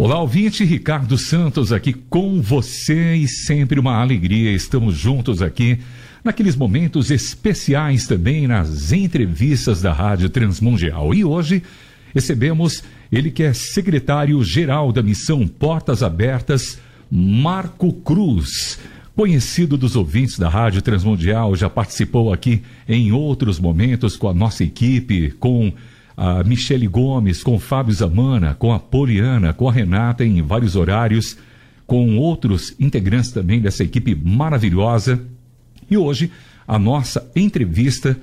Olá, ouvinte, Ricardo Santos aqui com você e sempre uma alegria. Estamos juntos aqui naqueles momentos especiais também nas entrevistas da Rádio Transmundial. E hoje recebemos ele que é secretário-geral da missão Portas Abertas, Marco Cruz. Conhecido dos ouvintes da Rádio Transmundial, já participou aqui em outros momentos com a nossa equipe, com a Michele Gomes, com Fábio Zamana, com a Poliana, com a Renata em vários horários, com outros integrantes também dessa equipe maravilhosa. E hoje a nossa entrevista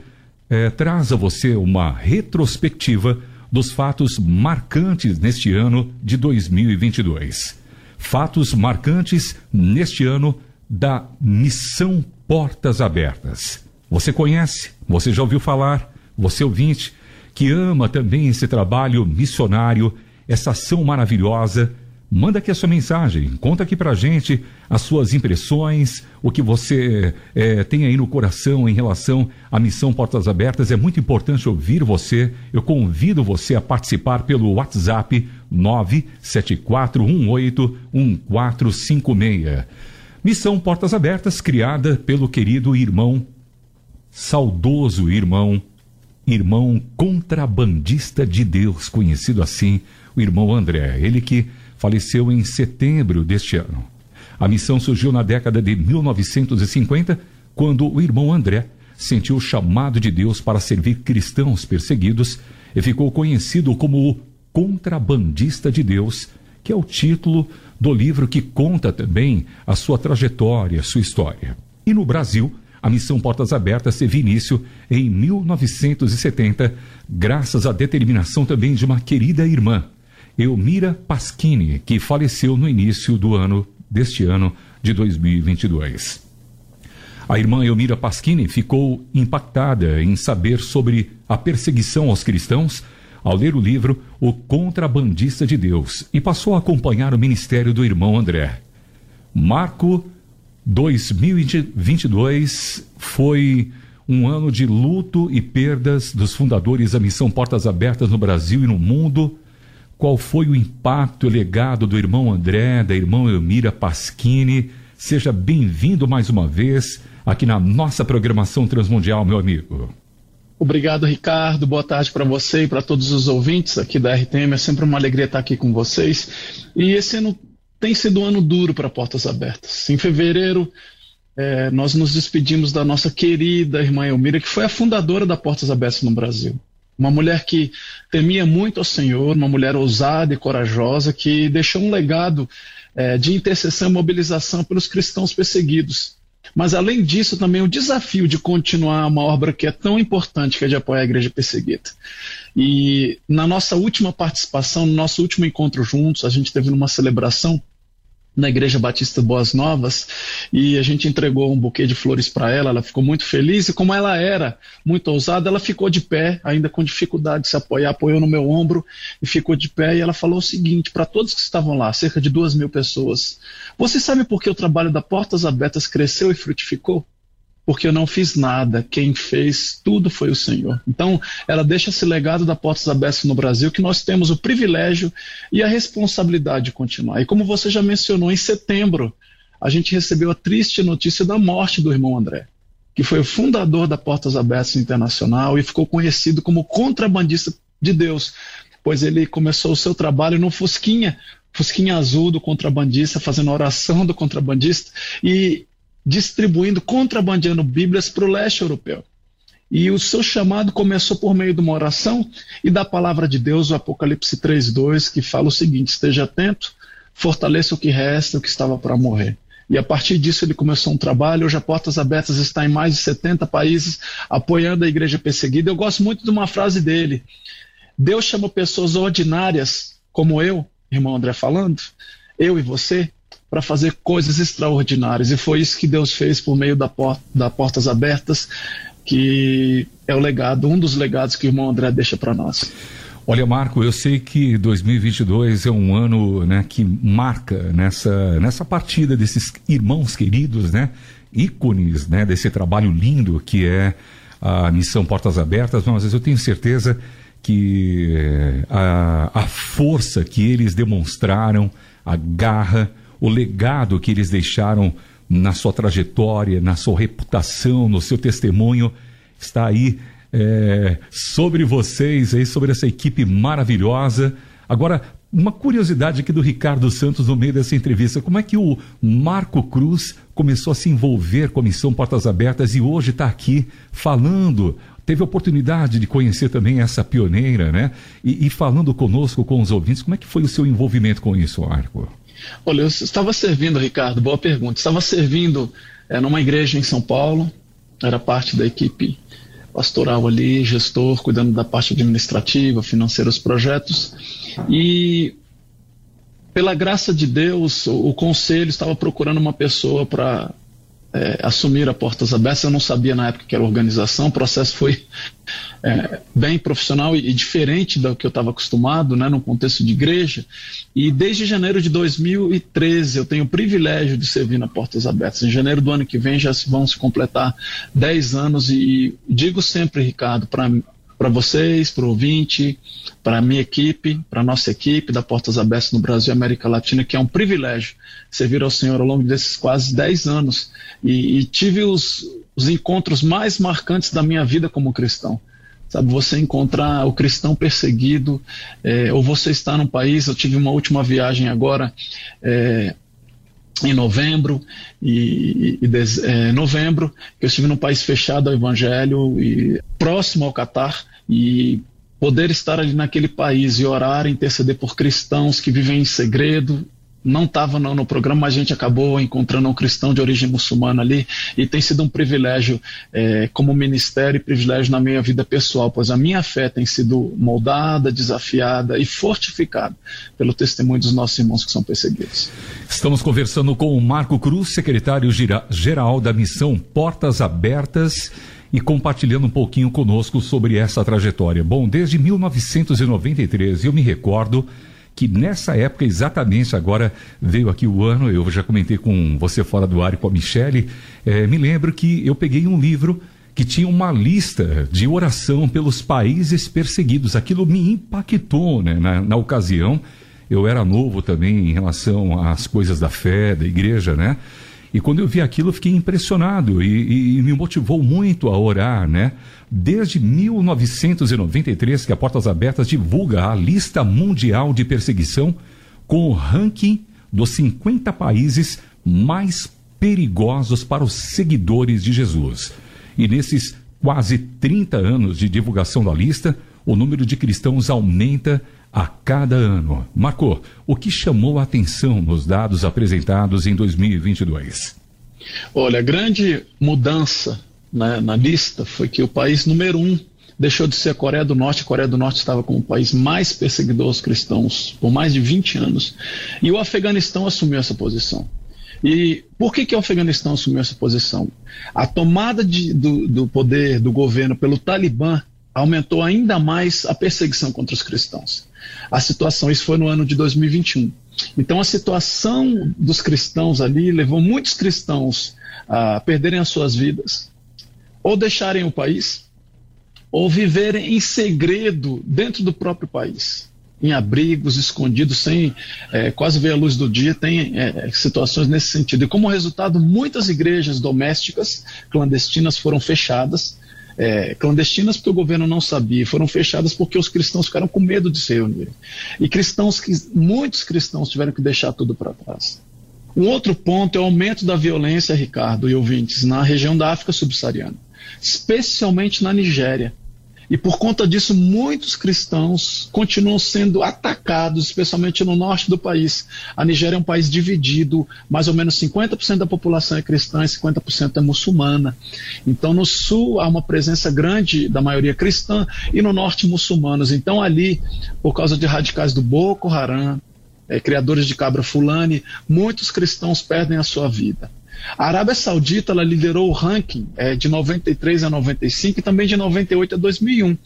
eh, traz a você uma retrospectiva dos fatos marcantes neste ano de 2022. Fatos marcantes neste ano da Missão Portas Abertas. Você conhece? Você já ouviu falar? Você ouvinte? Que ama também esse trabalho missionário, essa ação maravilhosa, manda aqui a sua mensagem, conta aqui pra gente as suas impressões, o que você é, tem aí no coração em relação à missão Portas Abertas. É muito importante ouvir você. Eu convido você a participar pelo WhatsApp 974181456. Missão Portas Abertas, criada pelo querido irmão, saudoso irmão irmão contrabandista de Deus, conhecido assim, o irmão André, ele que faleceu em setembro deste ano. A missão surgiu na década de 1950, quando o irmão André sentiu o chamado de Deus para servir cristãos perseguidos e ficou conhecido como o contrabandista de Deus, que é o título do livro que conta também a sua trajetória, sua história. E no Brasil, a missão Portas Abertas teve início em 1970, graças à determinação também de uma querida irmã, Elmira Pasquini, que faleceu no início do ano deste ano de 2022. A irmã Elmira Pasquini ficou impactada em saber sobre a perseguição aos cristãos ao ler o livro O Contrabandista de Deus e passou a acompanhar o ministério do irmão André. Marco 2022 foi um ano de luto e perdas dos fundadores da missão Portas Abertas no Brasil e no mundo. Qual foi o impacto e legado do irmão André, da irmã Elmira Pasquini? Seja bem-vindo mais uma vez aqui na nossa programação transmundial, meu amigo. Obrigado, Ricardo. Boa tarde para você e para todos os ouvintes aqui da RTM. É sempre uma alegria estar aqui com vocês. E esse ano tem sido um ano duro para Portas Abertas. Em fevereiro, é, nós nos despedimos da nossa querida irmã Elmira, que foi a fundadora da Portas Abertas no Brasil. Uma mulher que temia muito ao Senhor, uma mulher ousada e corajosa, que deixou um legado é, de intercessão e mobilização pelos cristãos perseguidos. Mas, além disso, também o desafio de continuar uma obra que é tão importante, que é de apoiar a igreja perseguida. E na nossa última participação, no nosso último encontro juntos, a gente teve uma celebração na Igreja Batista Boas Novas e a gente entregou um buquê de flores para ela. Ela ficou muito feliz e, como ela era muito ousada, ela ficou de pé, ainda com dificuldade de se apoiar, apoiou no meu ombro e ficou de pé. E ela falou o seguinte para todos que estavam lá, cerca de duas mil pessoas: Você sabe por que o trabalho da Portas Abertas cresceu e frutificou? Porque eu não fiz nada. Quem fez tudo foi o Senhor. Então, ela deixa esse legado da Portas Abertas no Brasil, que nós temos o privilégio e a responsabilidade de continuar. E como você já mencionou, em setembro, a gente recebeu a triste notícia da morte do irmão André, que foi o fundador da Portas Abertas Internacional e ficou conhecido como contrabandista de Deus, pois ele começou o seu trabalho no Fusquinha, Fusquinha Azul do contrabandista, fazendo oração do contrabandista, e distribuindo, contrabandeando Bíblias para o leste europeu. E o seu chamado começou por meio de uma oração e da palavra de Deus, o Apocalipse 3:2, que fala o seguinte: esteja atento, fortaleça o que resta, o que estava para morrer. E a partir disso ele começou um trabalho. Hoje a Portas Abertas está em mais de 70 países apoiando a igreja perseguida. Eu gosto muito de uma frase dele: Deus chama pessoas ordinárias, como eu, irmão André falando, eu e você, para fazer coisas extraordinárias. E foi isso que Deus fez por meio da, porta, da Portas Abertas, que é o legado, um dos legados que o irmão André deixa para nós. Olha, Marco, eu sei que 2022 é um ano né, que marca nessa, nessa partida desses irmãos queridos, né, ícones né, desse trabalho lindo que é a Missão Portas Abertas, mas eu tenho certeza que a, a força que eles demonstraram, a garra, o legado que eles deixaram na sua trajetória, na sua reputação, no seu testemunho, está aí é, sobre vocês, aí, sobre essa equipe maravilhosa. Agora, uma curiosidade aqui do Ricardo Santos no meio dessa entrevista: como é que o Marco Cruz começou a se envolver com a Missão Portas Abertas e hoje está aqui falando teve a oportunidade de conhecer também essa pioneira, né? E, e, falando conosco, com os ouvintes, como é que foi o seu envolvimento com isso, Arco? Olha, eu estava servindo, Ricardo, boa pergunta. Estava servindo é, numa igreja em São Paulo, era parte da equipe pastoral ali, gestor, cuidando da parte administrativa, financeira dos projetos. E pela graça de Deus, o, o conselho estava procurando uma pessoa para é, assumir a Portas Abertas. Eu não sabia na época que era organização, o processo foi é, bem profissional e, e, diferente do que eu estava acostumado, né, no contexto de igreja. E desde janeiro de 2013 eu tenho o privilégio de servir na Portas Abertas. Em janeiro do ano que vem já vão se completar 10 anos e, e digo sempre, Ricardo, para para vocês, para o ouvinte, para a minha equipe, para a nossa equipe da Portas Abertas no Brasil e América Latina, que é um privilégio servir ao Senhor ao longo desses quase 10 anos. E, e tive os, os encontros mais marcantes da minha vida como cristão. Sabe, você encontrar o cristão perseguido, é, ou você está num país, eu tive uma última viagem agora, é, em novembro e, e é, novembro eu estive num país fechado ao evangelho e próximo ao Catar e poder estar ali naquele país e orar, interceder por cristãos que vivem em segredo, não estava no, no, programa, a gente acabou encontrando um cristão de origem muçulmana ali e tem sido um privilégio é, como ministério e privilégio na minha vida pessoal, pois a minha fé tem sido moldada, desafiada e fortificada pelo testemunho dos nossos irmãos que são perseguidos. Estamos conversando com o Marco Cruz, secretário-geral da missão Portas Abertas e compartilhando um pouquinho conosco sobre essa trajetória. Bom, desde 1993, eu me recordo que nessa época, exatamente agora, veio aqui o ano, eu já comentei com você fora do ar e com a Michele, é, me lembro que eu peguei um livro que tinha uma lista de oração pelos países perseguidos. Aquilo me impactou né, na, na ocasião. Eu era novo também em relação às coisas da fé, da igreja, né? E quando eu vi aquilo, eu fiquei impressionado e, e, me motivou muito a orar, né? Desde 1993, que a Portas Abertas divulga a lista mundial de perseguição com o ranking dos 50 países mais perigosos para os seguidores de Jesus. E nesses quase 30 anos de divulgação da lista, o número de cristãos aumenta a cada ano. Marco, o que chamou a atenção nos dados apresentados em 2022? Olha, a grande mudança né, na lista foi que o país número um deixou de ser a Coreia do Norte. A Coreia do Norte estava como o país mais perseguidor aos cristãos por mais de 20 anos. E o Afeganistão assumiu essa posição. E por que, que o Afeganistão assumiu essa posição? A tomada de, do, do poder do governo pelo Talibã aumentou ainda mais a perseguição contra os cristãos. A situação, isso foi no ano de 2021. Então, a situação dos cristãos ali levou muitos cristãos a perderem as suas vidas, ou deixarem o país, ou viverem em segredo dentro do próprio país, em abrigos, escondidos, sem é, quase ver a luz do dia. Tem é, situações nesse sentido. E como resultado, muitas igrejas domésticas clandestinas foram fechadas é, clandestinas porque o governo não sabia, foram fechadas porque os cristãos ficaram com medo de se reunirem. E cristãos que muitos cristãos tiveram que deixar tudo para trás. Um outro ponto é o aumento da violência, Ricardo e ouvintes, na região da África subsaariana, especialmente na Nigéria. E por conta disso, muitos cristãos continuam sendo atacados, especialmente no norte do país. A Nigéria é um país dividido, mais ou menos 50% da população é cristã e 50% é muçulmana. Então, no sul há uma presença grande da maioria cristã e no norte muçulmanos. Então, ali, por causa de radicais do Boko Haram, é, criadores de cabra fulani, muitos cristãos perdem a sua vida. A Arábia Saudita ela liderou o ranking é, de 93 a 95 e também de 98 a 2001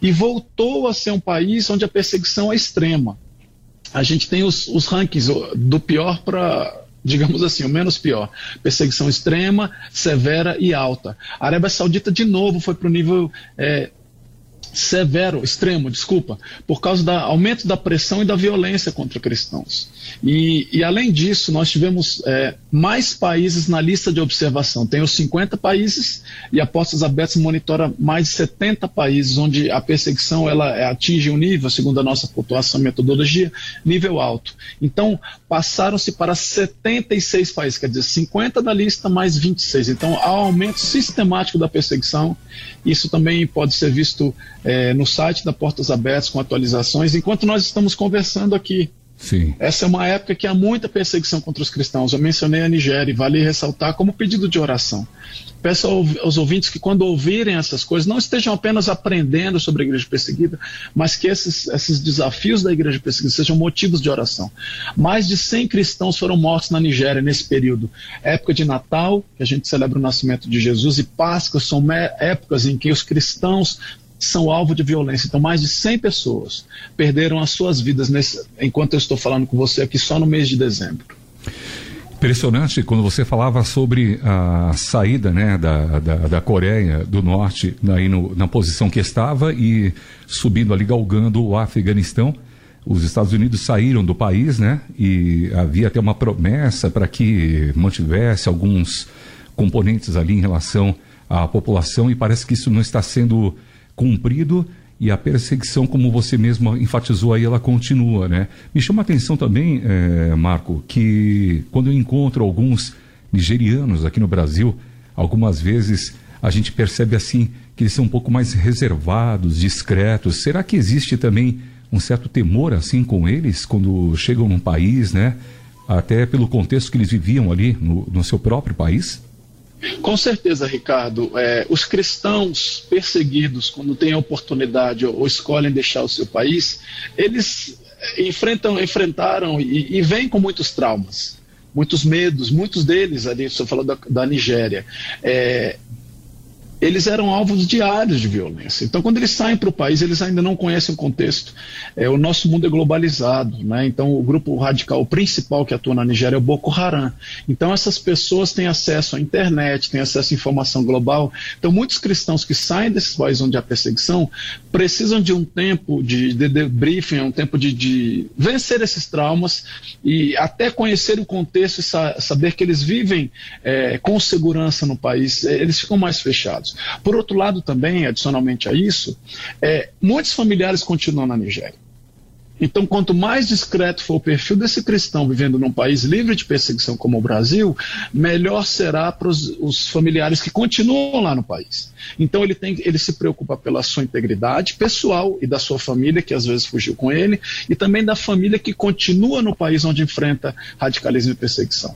e voltou a ser um país onde a perseguição é extrema. A gente tem os, os rankings do pior para digamos assim, o menos pior. Perseguição extrema, severa e alta. A Arábia Saudita, de novo, foi para o nível é, severo, extremo, desculpa, por causa do aumento da pressão e da violência contra cristãos. E, e além disso, nós tivemos é, mais países na lista de observação. Tem os 50 países e a Portas Abertas monitora mais de 70 países onde a perseguição ela é, atinge um nível, segundo a nossa pontuação metodologia, nível alto. Então, passaram-se para 76 países, quer dizer, 50 da lista mais 26. Então, há um aumento sistemático da perseguição. Isso também pode ser visto é, no site da Portas Abertas com atualizações, enquanto nós estamos conversando aqui. Sim. Essa é uma época que há muita perseguição contra os cristãos. Eu mencionei a Nigéria e vale ressaltar como pedido de oração. Peço aos ouvintes que, quando ouvirem essas coisas, não estejam apenas aprendendo sobre a igreja perseguida, mas que esses, esses desafios da igreja perseguida sejam motivos de oração. Mais de 100 cristãos foram mortos na Nigéria nesse período. Época de Natal, que a gente celebra o nascimento de Jesus, e Páscoa são épocas em que os cristãos são alvo de violência. Então, mais de 100 pessoas perderam as suas vidas nesse, enquanto eu estou falando com você aqui só no mês de dezembro. Impressionante quando você falava sobre a saída né, da, da, da Coreia do Norte aí no, na posição que estava e subindo ali, galgando o Afeganistão. Os Estados Unidos saíram do país, né? E havia até uma promessa para que mantivesse alguns componentes ali em relação à população, e parece que isso não está sendo cumprido e a perseguição, como você mesmo enfatizou aí, ela continua, né? Me chama a atenção também, é, Marco, que quando eu encontro alguns nigerianos aqui no Brasil, algumas vezes a gente percebe assim que eles são um pouco mais reservados, discretos. Será que existe também um certo temor assim com eles quando chegam num país, né? Até pelo contexto que eles viviam ali no, no seu próprio país? Com certeza, Ricardo. É, os cristãos perseguidos, quando têm a oportunidade ou, ou escolhem deixar o seu país, eles enfrentam, enfrentaram e, e vêm com muitos traumas, muitos medos, muitos deles, ali, você falou da, da Nigéria, é, eles eram alvos diários de violência. Então, quando eles saem para o país, eles ainda não conhecem o contexto. É, o nosso mundo é globalizado, né? Então, o grupo radical principal que atua na Nigéria é o Boko Haram. Então, essas pessoas têm acesso à internet, têm acesso à informação global. Então, muitos cristãos que saem desses países onde há perseguição precisam de um tempo de, de debriefing, um tempo de, de, vencer esses traumas e até conhecer o contexto e sa saber que eles vivem é, com segurança no país. Eles ficam mais fechados. Por outro lado, também, adicionalmente a isso, é, muitos familiares continuam na Nigéria. Então, quanto mais discreto for o perfil desse cristão vivendo num país livre de perseguição como o Brasil, melhor será para os familiares que continuam lá no país. Então, ele, tem, ele se preocupa pela sua integridade pessoal e da sua família, que às vezes fugiu com ele, e também da família que continua no país onde enfrenta radicalismo e perseguição.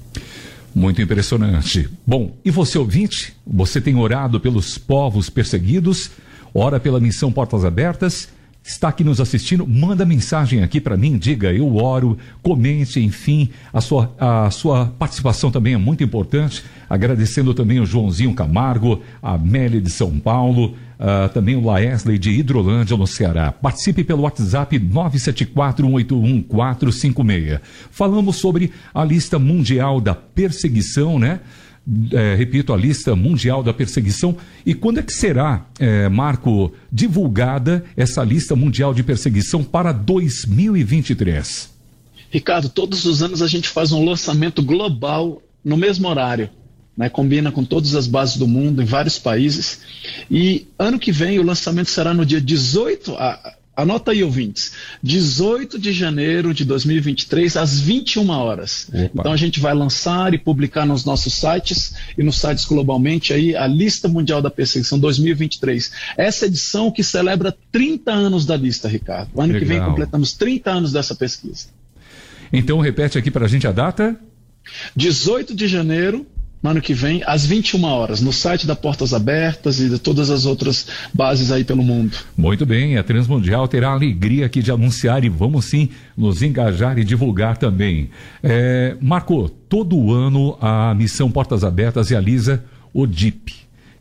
Muito impressionante. Bom, e você ouvinte? Você tem orado pelos povos perseguidos? Ora pela missão Portas Abertas? está aqui nos assistindo, manda mensagem aqui para mim, diga eu oro, comente, enfim, a sua, a sua participação também é muito importante. Agradecendo também o Joãozinho Camargo, a Amélia de São Paulo, uh, também o Laesley de Hidrolândia, no Ceará. Participe pelo WhatsApp 974-181-456. Falamos sobre a lista mundial da perseguição, né? é, repito, a lista mundial da perseguição. E quando é que será, é, Marco, divulgada essa lista mundial de perseguição para 2023? Ricardo, todos os anos a gente faz um lançamento global no mesmo horário. Né, combina com todas as bases do mundo, em vários países. E ano que vem o lançamento será no dia 18, a, Anota aí, ouvintes. 18 de janeiro de 2023, às 21 horas. Opa. Então a gente vai lançar e publicar nos nossos sites e nos sites globalmente aí a lista mundial da perseguição 2023. Essa edição que celebra 30 anos da lista, Ricardo. O ano Legal. que vem completamos 30 anos dessa pesquisa. Então repete aqui para a gente a data. 18 de janeiro no ano que vem, às 21 horas, no site da Portas Abertas e de todas as outras bases aí pelo mundo. Muito bem, a Transmundial terá a alegria aqui de anunciar e vamos sim nos engajar e divulgar também. É, Marco, todo ano a missão Portas Abertas realiza o DIP,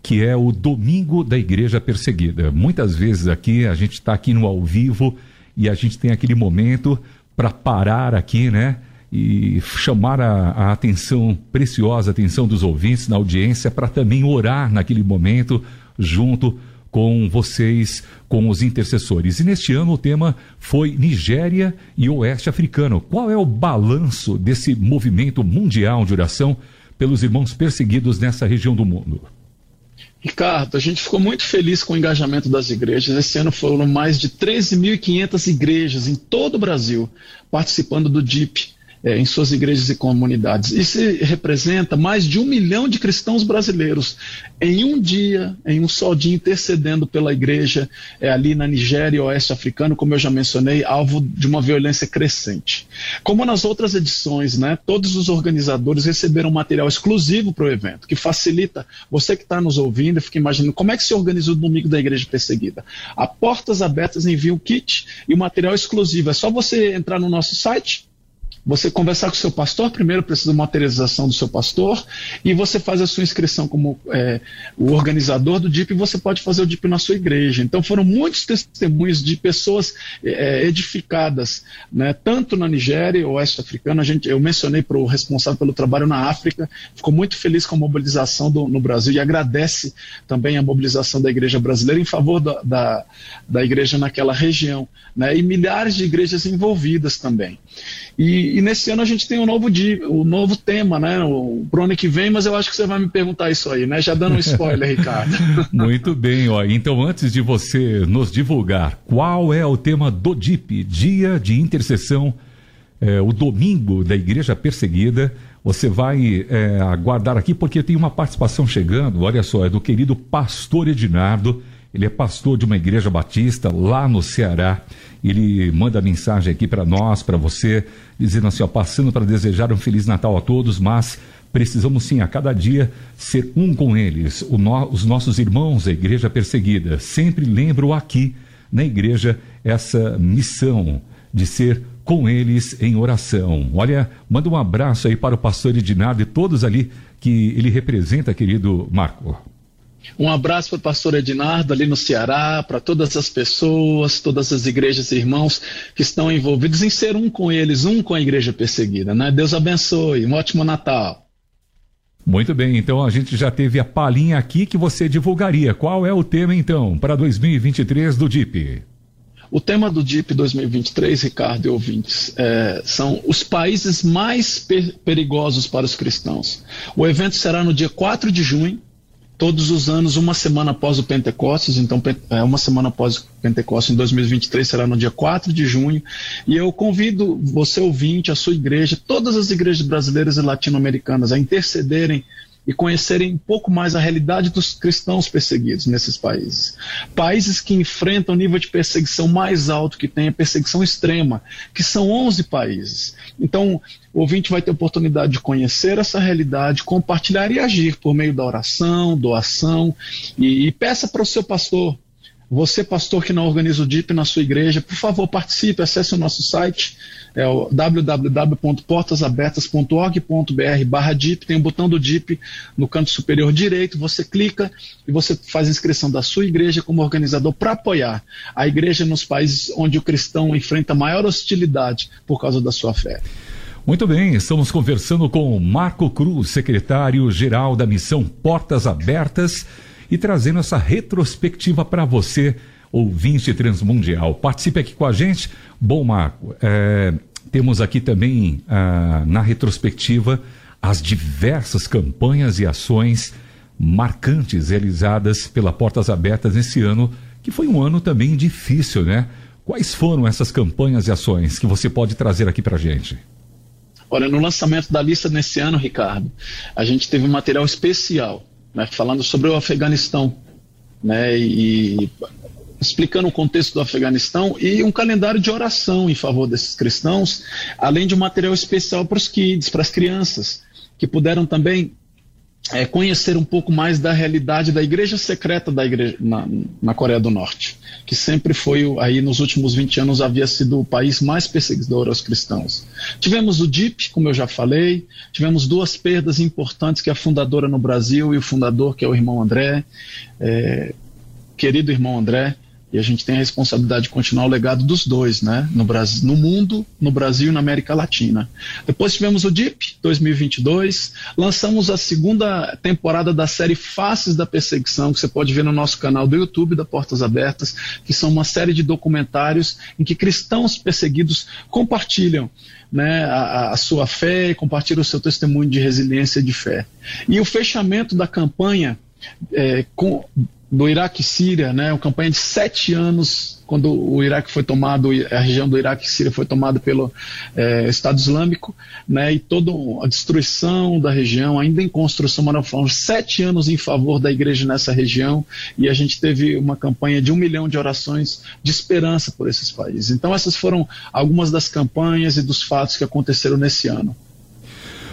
que é o Domingo da Igreja Perseguida. Muitas vezes aqui, a gente está aqui no ao vivo e a gente tem aquele momento para parar aqui, né? E chamar a, a atenção preciosa, atenção dos ouvintes na audiência para também orar naquele momento junto com vocês, com os intercessores. E neste ano o tema foi Nigéria e Oeste Africano. Qual é o balanço desse movimento mundial de oração pelos irmãos perseguidos nessa região do mundo? Ricardo, a gente ficou muito feliz com o engajamento das igrejas. Esse ano foram mais de 13.500 igrejas em todo o Brasil participando do DIP é, em suas igrejas e comunidades. Isso representa mais de um milhão de cristãos brasileiros em um dia, em um só dia, intercedendo pela igreja é, ali na Nigéria e Oeste Africano, como eu já mencionei, alvo de uma violência crescente. Como nas outras edições, né, todos os organizadores receberam material exclusivo para o evento, que facilita você que está nos ouvindo fica imaginando como é que se organiza o domingo da igreja perseguida. A Portas Abertas envia o kit e o material exclusivo. É só você entrar no nosso site você conversar com o seu pastor, primeiro precisa de materialização do seu pastor, e você faz a sua inscrição como é, o organizador do DIP, e você pode fazer o DIP na sua igreja. Então foram muitos testemunhos de pessoas é, edificadas, né, tanto na Nigéria, oeste africana, a gente, eu mencionei para o responsável pelo trabalho na África, ficou muito feliz com a mobilização do, no Brasil e agradece também a mobilização da igreja brasileira em favor da, da, da igreja naquela região, né, e milhares de igrejas envolvidas também. E, e, nesse ano a gente tem um novo, dia, um novo tema, né? O, pro ano que vem, mas eu acho que você vai me perguntar isso aí, né? Já dando um spoiler, Ricardo. Muito bem, ó. Então, antes de você nos divulgar qual é o tema do DIP, Dia de Intercessão, é, o domingo da Igreja Perseguida, você vai é, aguardar aqui, porque tem uma participação chegando, olha só, é do querido pastor Edinardo. Ele é pastor de uma igreja batista lá no Ceará. Ele manda mensagem aqui para nós, para você, dizendo assim: ó, passando para desejar um Feliz Natal a todos, mas precisamos sim a cada dia ser um com eles, no, os nossos irmãos da igreja perseguida. Sempre lembro aqui na igreja essa missão de ser com eles em oração. Olha, manda um abraço aí para o pastor Edinardo e todos ali que ele representa, querido Marco. Um abraço para o pastor Ednardo ali no Ceará, para todas as pessoas, todas as igrejas e irmãos que estão envolvidos em ser um com eles, um com a igreja perseguida. Né? Deus abençoe, um ótimo Natal. Muito bem, então a gente já teve a palhinha aqui que você divulgaria. Qual é o tema então para 2023 do DIP? O tema do DIP 2023, Ricardo e ouvintes, é, são os países mais per perigosos para os cristãos. O evento será no dia 4 de junho, todos os anos, uma semana após o Pentecostes, então é, uma semana após o Pentecostes em 2023 será no dia 4 de junho, e eu convido você ouvinte, a sua igreja, todas as igrejas brasileiras e latino-americanas a intercederem e conhecerem um pouco mais a realidade dos cristãos perseguidos nesses países. Países que enfrentam o nível de perseguição mais alto que tem, a perseguição extrema, que são 11 países. Então, o ouvinte vai ter oportunidade de conhecer essa realidade, compartilhar e agir por meio da oração, doação, e, e peça para o seu pastor, você, pastor que não organiza o DIP na sua igreja, por favor, participe, acesse o nosso site, é o www.portasabertas.org.br barra DIP, tem o um botão do DIP no canto superior direito, você clica e você faz a inscrição da sua igreja como organizador para apoiar a igreja nos países onde o cristão enfrenta maior hostilidade por causa da sua fé. Muito bem, estamos conversando com Marco Cruz, secretário-geral da missão Portas Abertas e trazendo essa retrospectiva para você, ouvinte transmundial. Participe aqui com a gente. Bom, Marco, é, temos aqui também ah, na retrospectiva as diversas campanhas e ações marcantes realizadas pela Portas Abertas nesse ano, que foi um ano também difícil, né? Quais foram essas campanhas e ações que você pode trazer aqui para a gente? Olha, no lançamento da lista nesse ano, Ricardo, a gente teve um material especial né, falando sobre o Afeganistão, né, e explicando o contexto do Afeganistão e um calendário de oração em favor desses cristãos, além de um material especial para os kids, para as crianças, que puderam também é, conhecer um pouco mais da realidade da igreja secreta da igreja na, na, Coreia do Norte, que sempre foi, aí nos últimos 20 anos, havia sido o país mais perseguidor aos cristãos. Tivemos o DIP, como eu já falei, tivemos duas perdas importantes, que é a fundadora no Brasil e o fundador, que é o irmão André, é, querido irmão André, E a gente tem a responsabilidade de continuar o legado dos dois, né? No, Brasil, no mundo, no Brasil e na América Latina. Depois tivemos o DIP 2022, lançamos a segunda temporada da série Faces da Perseguição, que você pode ver no nosso canal do YouTube da Portas Abertas, que são uma série de documentários em que cristãos perseguidos compartilham né, a, a, sua fé compartilham o seu testemunho de resiliência e de fé. E o fechamento da campanha é, com, do Iraque e Síria, né, uma campanha de sete anos, quando o Iraque foi tomado, a região do Iraque e Síria foi tomada pelo é, Estado Islâmico, né, e toda a destruição da região, ainda em construção, mas foram sete anos em favor da igreja nessa região, e a gente teve uma campanha de um milhão de orações de esperança por esses países. Então, essas foram algumas das campanhas e dos fatos que aconteceram nesse ano.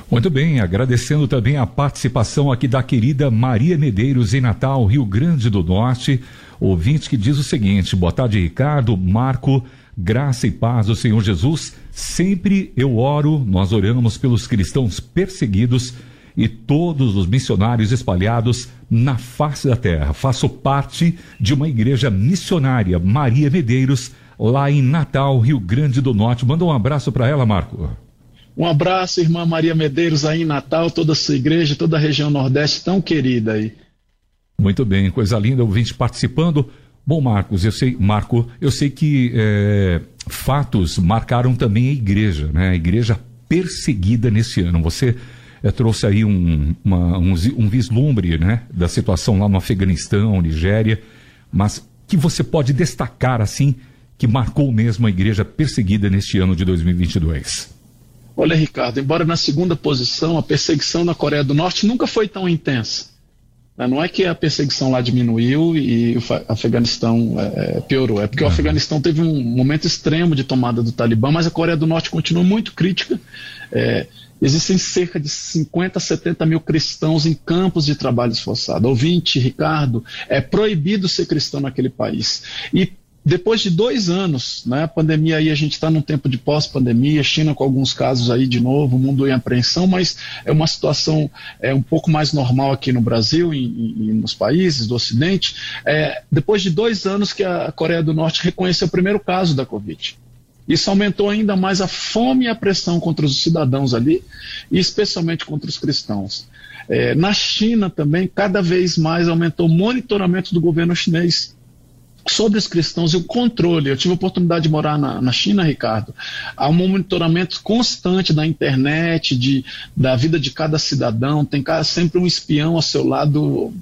Muito bem, agradecendo também a participação aqui da querida Maria Medeiros em Natal, Rio Grande do Norte, ouvinte que diz o seguinte: boa tarde, Ricardo, Marco, graça e paz do Senhor Jesus. Sempre eu oro, nós oramos pelos cristãos perseguidos e todos os missionários espalhados na face da terra. Faço parte de uma igreja missionária, Maria Medeiros, lá em Natal, Rio Grande do Norte. Manda um abraço para ela, Marco. Um abraço, irmã Maria Medeiros, aí em Natal, toda a sua igreja, toda a região Nordeste tão querida aí. Muito bem, coisa linda, ouvinte participando. Bom, Marcos, eu sei, Marco, eu sei que é, fatos marcaram também a igreja, né? A igreja perseguida nesse ano. Você é, trouxe aí um, uma, um, um vislumbre, né? Da situação lá no Afeganistão, Nigéria, mas que você pode destacar, assim, que marcou mesmo a igreja perseguida neste ano de 2022? Olha, Ricardo, embora na segunda posição, a perseguição na Coreia do Norte nunca foi tão intensa. Né? Não é que a perseguição lá diminuiu e o Afeganistão é, é, piorou. É porque o Afeganistão teve um momento extremo de tomada do Talibã, mas a Coreia do Norte continua muito crítica. É, existem cerca de 50, 70 mil cristãos em campos de trabalho forçado. Ouvinte, Ricardo, é proibido ser cristão naquele país. E depois de dois anos, né, a pandemia aí, a gente está num tempo de pós-pandemia, China com alguns casos aí de novo, mundo em apreensão, mas é uma situação é, um pouco mais normal aqui no Brasil e, e nos países do Ocidente. É, depois de dois anos que a Coreia do Norte reconheceu o primeiro caso da Covid. Isso aumentou ainda mais a fome e a pressão contra os cidadãos ali, e especialmente contra os cristãos. É, na China também, cada vez mais aumentou o monitoramento do governo chinês sobre os cristãos e o controle. Eu tive a oportunidade de morar na, na China, Ricardo. Há um monitoramento constante da internet, de, da vida de cada cidadão. Tem sempre um espião ao seu lado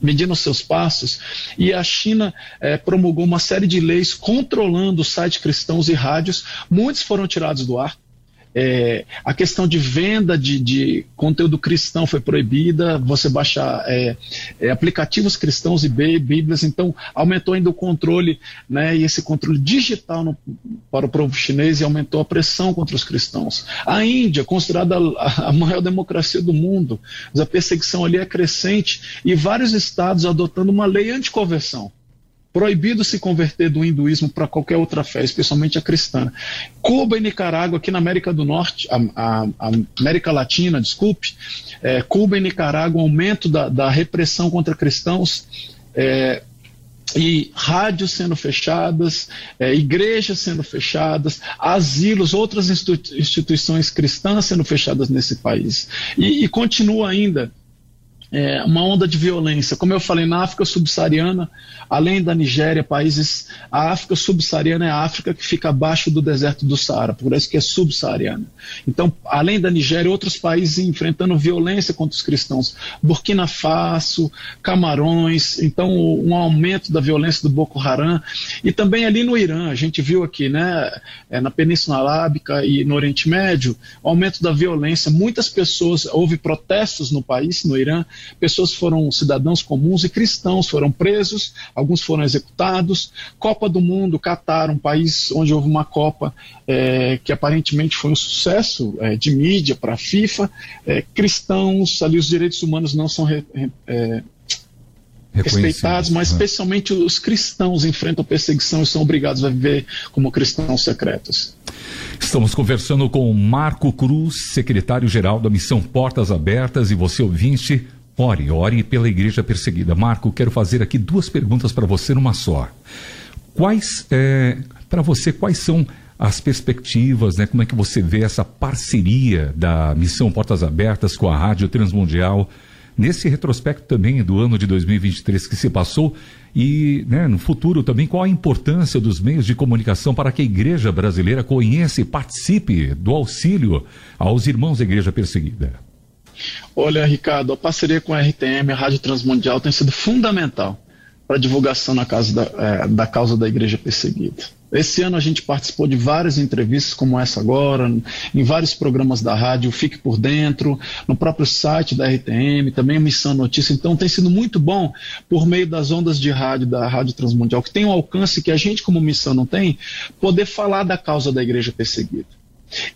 medindo seus passos, e a China é, promulgou uma série de leis controlando sites cristãos e rádios. Muitos foram tirados do ar, é, a questão de venda de, de, conteúdo cristão foi proibida, você baixar é, é, aplicativos cristãos e bíblias, então aumentou ainda o controle, né, e esse controle digital no, para o povo chinês e aumentou a pressão contra os cristãos. A Índia, considerada a, a maior democracia do mundo, a perseguição ali é crescente e vários estados adotando uma lei anticonversão proibido se converter do hinduísmo para qualquer outra fé, especialmente a cristã. Cuba e Nicarágua, aqui na América do Norte, a, a, a América Latina, desculpe, é, Cuba e Nicarágua, aumento da, da repressão contra cristãos. É, e rádios sendo fechadas, é, igrejas sendo fechadas, asilos, outras instituições cristãs sendo fechadas nesse país. E, e continua ainda é, uma onda de violência. Como eu falei, na África subsaariana, além da Nigéria, países. A África subsaariana é a África que fica abaixo do deserto do Saara, por isso que é subsaariana. Então, além da Nigéria, outros países enfrentando violência contra os cristãos. Burkina Faso, Camarões, então um aumento da violência do Boko Haram. E também ali no Irã, a gente viu aqui, né, é, na Península Arábica e no Oriente Médio, aumento da violência. Muitas pessoas, houve protestos no país, no Irã, Pessoas foram cidadãos comuns e cristãos foram presos, alguns foram executados. Copa do Mundo, Catar, um país onde houve uma Copa é, que aparentemente foi um sucesso é, de mídia para a FIFA. É, cristãos, ali os direitos humanos não são re, é, respeitados, mas né? especialmente os cristãos enfrentam perseguição e são obrigados a viver como cristãos secretos. Estamos conversando com Marco Cruz, secretário-geral da Missão Portas Abertas, e você ouvinte, Ore, ore pela igreja perseguida. Marco, quero fazer aqui duas perguntas para você numa só. Quais, é, para você, quais são as perspectivas, né? Como é que você vê essa parceria da Missão Portas Abertas com a Rádio Transmundial nesse retrospecto também do ano de 2023 que se passou e né, no futuro também qual a importância dos meios de comunicação para que a igreja brasileira conheça e participe do auxílio aos irmãos da igreja perseguida? Olha, Ricardo, a parceria com a RTM, a Rádio Transmundial, tem sido fundamental para a divulgação na causa da, é, da causa da igreja perseguida. Esse ano a gente participou de várias entrevistas como essa agora, em vários programas da rádio, Fique por Dentro, no próprio site da RTM, também Missão Notícia. Então tem sido muito bom, por meio das ondas de rádio da Rádio Transmundial, que tem um alcance que a gente, como missão, não tem, poder falar da causa da igreja perseguida.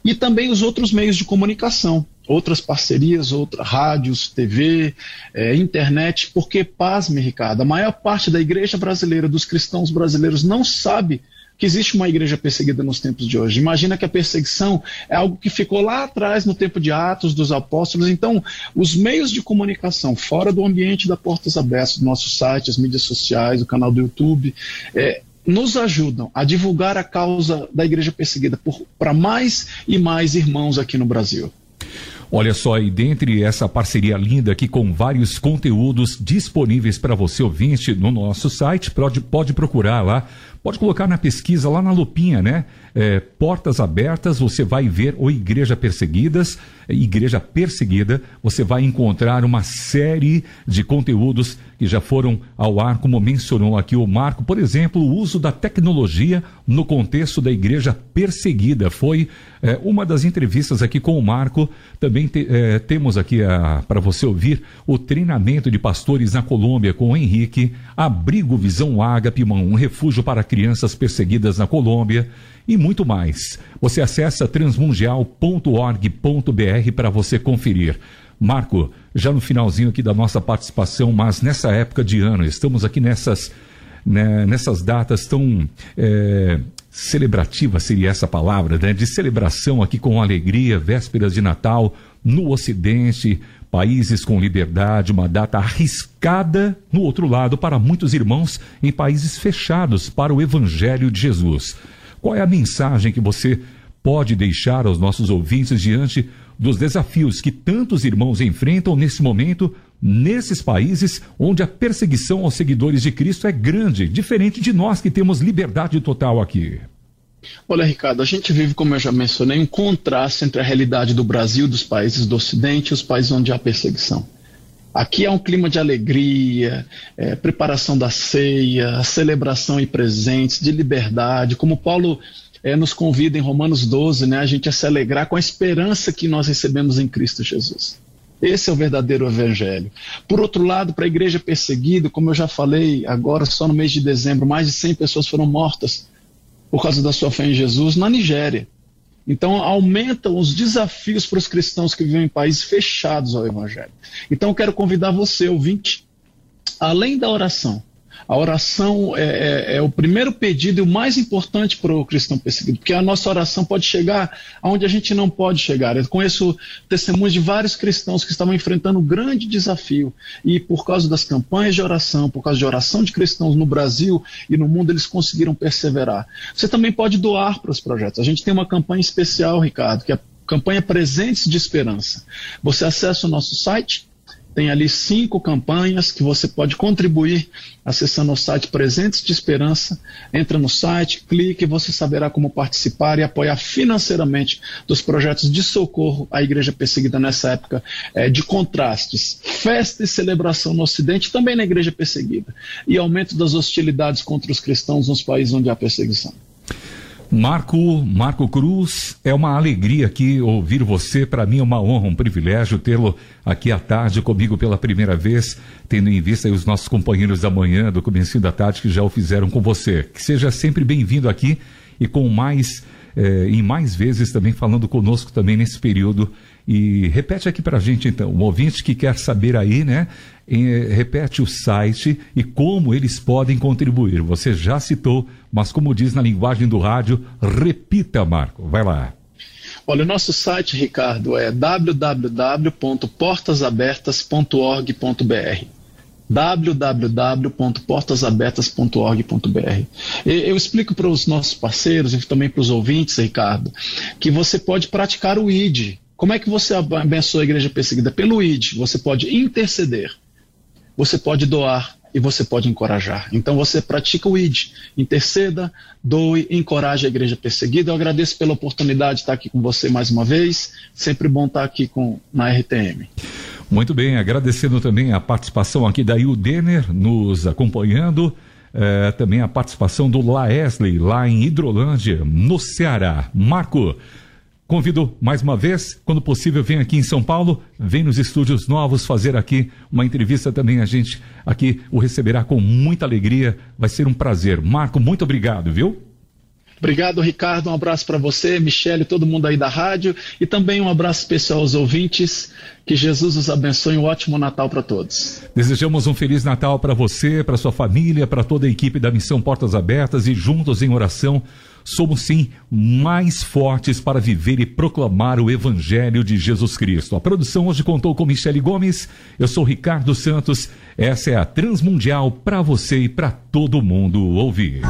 E também os outros meios de comunicação, outras parcerias, outras rádios, TV, é, internet, porque, pasme, Ricardo, a maior parte da igreja brasileira, dos cristãos brasileiros, não sabe que existe uma igreja perseguida nos tempos de hoje. Imagina que a perseguição é algo que ficou lá atrás no tempo de Atos dos Apóstolos. Então, os meios de comunicação fora do ambiente da Portas Abertas, do nosso site, as mídias sociais, o canal do YouTube, é, nos ajudam a divulgar a causa da igreja perseguida para mais e mais irmãos aqui no Brasil. Olha só, e dentre essa parceria linda aqui com vários conteúdos disponíveis para você ouvinte no nosso site, pode, pode procurar lá Pode colocar na pesquisa lá na lupinha, né? É, portas abertas, você vai ver o Igreja Perseguidas, Igreja Perseguida, você vai encontrar uma série de conteúdos que já foram ao ar, como mencionou aqui o Marco. Por exemplo, o uso da tecnologia no contexto da Igreja Perseguida. Foi é, uma das entrevistas aqui com o Marco. Também te, é, temos aqui para você ouvir o treinamento de pastores na Colômbia com o Henrique, Abrigo Visão Ágape, um refúgio para crianças perseguidas na Colômbia e muito mais. Você acessa transmundial.org.br para você conferir. Marco, já no finalzinho aqui da nossa participação, mas nessa época de ano, estamos aqui nessas, né, nessas datas tão é, celebrativas, seria essa palavra, né, de celebração aqui com alegria, vésperas de Natal, no Ocidente, países com liberdade, uma data arriscada, no outro lado, para muitos irmãos em países fechados para o Evangelho de Jesus. Qual é a mensagem que você pode deixar aos nossos ouvintes diante dos desafios que tantos irmãos enfrentam nesse momento, nesses países onde a perseguição aos seguidores de Cristo é grande, diferente de nós que temos liberdade total aqui? Olha, Ricardo, a gente vive, como eu já mencionei, um contraste entre a realidade do Brasil, dos países do Ocidente e os países onde há perseguição. Aqui há um clima de alegria, é, preparação da ceia, celebração e presentes, de liberdade, como Paulo é, nos convida em Romanos 12, né, a gente a se alegrar com a esperança que nós recebemos em Cristo Jesus. Esse é o verdadeiro evangelho. Por outro lado, para a igreja perseguida, como eu já falei, agora só no mês de dezembro, mais de 100 pessoas foram mortas por causa da sua fé em Jesus na Nigéria. Então, aumentam os desafios para os cristãos que vivem em países fechados ao Evangelho. Então, eu quero convidar você, ouvinte, além da oração, a oração é, é, é, o primeiro pedido e o mais importante para o cristão perseguido, porque a nossa oração pode chegar aonde a gente não pode chegar. Eu conheço testemunhos de vários cristãos que estavam enfrentando um grande desafio e por causa das campanhas de oração, por causa de oração de cristãos no Brasil e no mundo, eles conseguiram perseverar. Você também pode doar para os projetos. A gente tem uma campanha especial, Ricardo, que é a campanha Presentes de Esperança. Você acessa o nosso site tem ali cinco campanhas que você pode contribuir acessando o site Presentes de Esperança. Entra no site, clique você saberá como participar e apoiar financeiramente dos projetos de socorro à igreja perseguida nessa época é, de contrastes. Festa e celebração no Ocidente, também na igreja perseguida. E aumento das hostilidades contra os cristãos nos países onde há perseguição. Marco, Marco Cruz, é uma alegria aqui ouvir você. Para mim é uma honra, um privilégio tê-lo aqui à tarde comigo pela primeira vez, tendo em vista os nossos companheiros da manhã, do começo da tarde, que já o fizeram com você. Que seja sempre bem-vindo aqui e com mais, em mais vezes também falando conosco também nesse período. E repete aqui para a gente então, o ouvinte que quer saber aí, né? Repete o site e como eles podem contribuir. Você já citou, mas como diz na linguagem do rádio, repita, Marco. Vai lá. Olha, o nosso site, Ricardo, é www.portasabertas.org.br www.portasabertas.org.br. Eu explico para os nossos parceiros e também para os ouvintes, Ricardo, que você pode praticar o ID. Como é que você abençoa a igreja perseguida? Pelo ID. Você pode interceder, você pode doar e você pode encorajar. Então você pratica o ID, interceda, doe, encoraje a igreja perseguida. Eu agradeço pela oportunidade de estar aqui com você mais uma vez. Sempre bom estar aqui com, na RTM. Muito bem, agradecendo também a participação aqui da Il Denner nos acompanhando. É, também a participação do Laesley, lá em Hidrolândia, no Ceará. Marco, convido mais uma vez, quando possível, vem aqui em São Paulo, vem nos estúdios novos fazer aqui uma entrevista também. A gente aqui o receberá com muita alegria. Vai ser um prazer. Marco, muito obrigado, viu? Obrigado, Ricardo. Um abraço para você, Michele, todo mundo aí da rádio. E também um abraço especial aos ouvintes. Que Jesus os abençoe. Um ótimo Natal para todos. Desejamos um Feliz Natal para você, para sua família, para toda a equipe da Missão Portas Abertas e juntos em oração. Somos sim mais fortes para viver e proclamar o Evangelho de Jesus Cristo. A produção hoje contou com Michele Gomes. Eu sou Ricardo Santos. Essa é a Transmundial para você e para todo mundo ouvir.